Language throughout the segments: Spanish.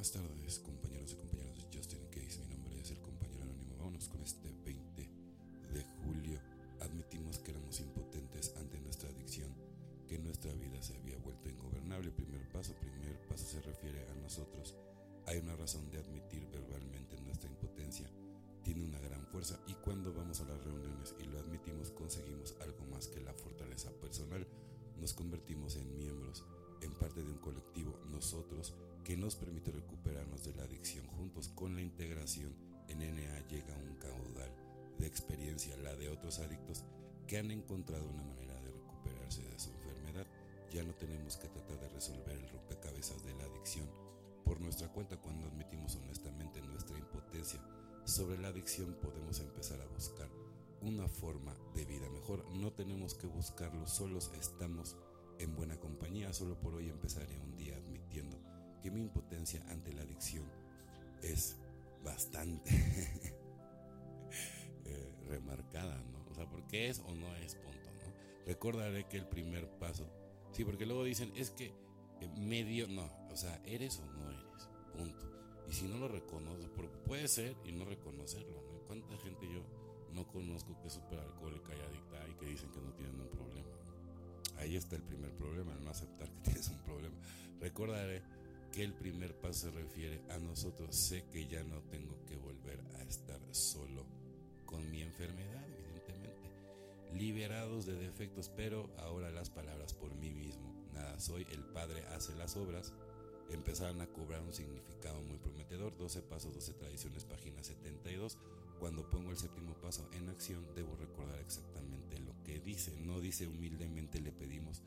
Buenas tardes, compañeros y compañeras de Justin Case. Mi nombre es el compañero anónimo. Vámonos con este 20 de julio. Admitimos que éramos impotentes ante nuestra adicción, que nuestra vida se había vuelto ingobernable. Primer paso, primer paso se refiere a nosotros. Hay una razón de admitir verbalmente nuestra impotencia. Tiene una gran fuerza y cuando vamos a las reuniones y lo admitimos conseguimos algo más que la fortaleza personal. Nos convertimos en miembros, en parte de un colectivo, nosotros que nos permite recuperarnos de la adicción. Juntos con la integración en NA llega un caudal de experiencia, la de otros adictos que han encontrado una manera de recuperarse de su enfermedad. Ya no tenemos que tratar de resolver el rompecabezas de la adicción por nuestra cuenta cuando admitimos honestamente nuestra impotencia. Sobre la adicción podemos empezar a buscar una forma de vida mejor. No tenemos que buscarlo solos, estamos en buena compañía. Solo por hoy empezaré un día que mi impotencia ante la adicción es bastante eh, remarcada, ¿no? O sea, porque es o no es punto, ¿no? Recordaré que el primer paso, sí, porque luego dicen, es que eh, medio, no, o sea, eres o no eres, punto. Y si no lo reconoces, puede ser y no reconocerlo, ¿no? ¿Cuánta gente yo no conozco que es súper alcohólica y adicta y que dicen que no tienen un problema? Ahí está el primer problema, el no aceptar que tienes un problema. Recordaré que el primer paso se refiere a nosotros. Sé que ya no tengo que volver a estar solo con mi enfermedad, evidentemente. Liberados de defectos, pero ahora las palabras por mí mismo. Nada soy, el Padre hace las obras. Empezaron a cobrar un significado muy prometedor. 12 pasos, 12 tradiciones, página 72. Cuando pongo el séptimo paso en acción, debo recordar exactamente lo que dice. No dice humildemente le pedimos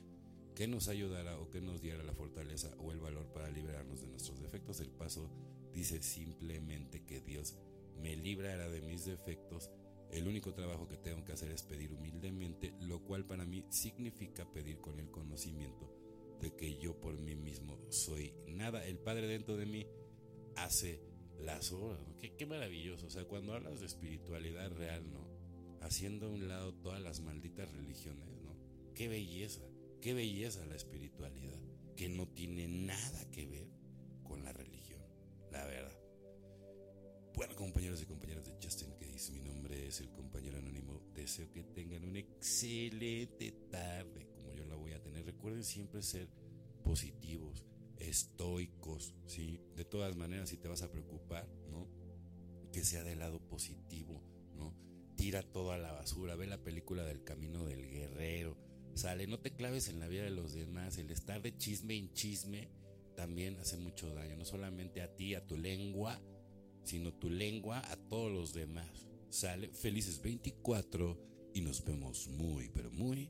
que nos ayudara o que nos diera la fortaleza o el valor para liberarnos de nuestros defectos. El paso dice simplemente que Dios me librará de mis defectos. El único trabajo que tengo que hacer es pedir humildemente, lo cual para mí significa pedir con el conocimiento de que yo por mí mismo soy nada. El Padre dentro de mí hace las obras. Qué, qué maravilloso. O sea, cuando hablas de espiritualidad real, ¿no? Haciendo a un lado todas las malditas religiones, ¿no? Qué belleza. Qué belleza la espiritualidad, que no tiene nada que ver con la religión, la verdad. Bueno, compañeros y compañeras de Justin dice mi nombre es el compañero anónimo. Deseo que tengan una excelente tarde, como yo la voy a tener. Recuerden siempre ser positivos, estoicos, ¿sí? De todas maneras, si te vas a preocupar, ¿no? Que sea del lado positivo, ¿no? Tira todo a la basura, ve la película del camino del guerrero Sale, no te claves en la vida de los demás. El estar de chisme en chisme también hace mucho daño. No solamente a ti, a tu lengua, sino tu lengua a todos los demás. Sale, felices 24 y nos vemos muy, pero muy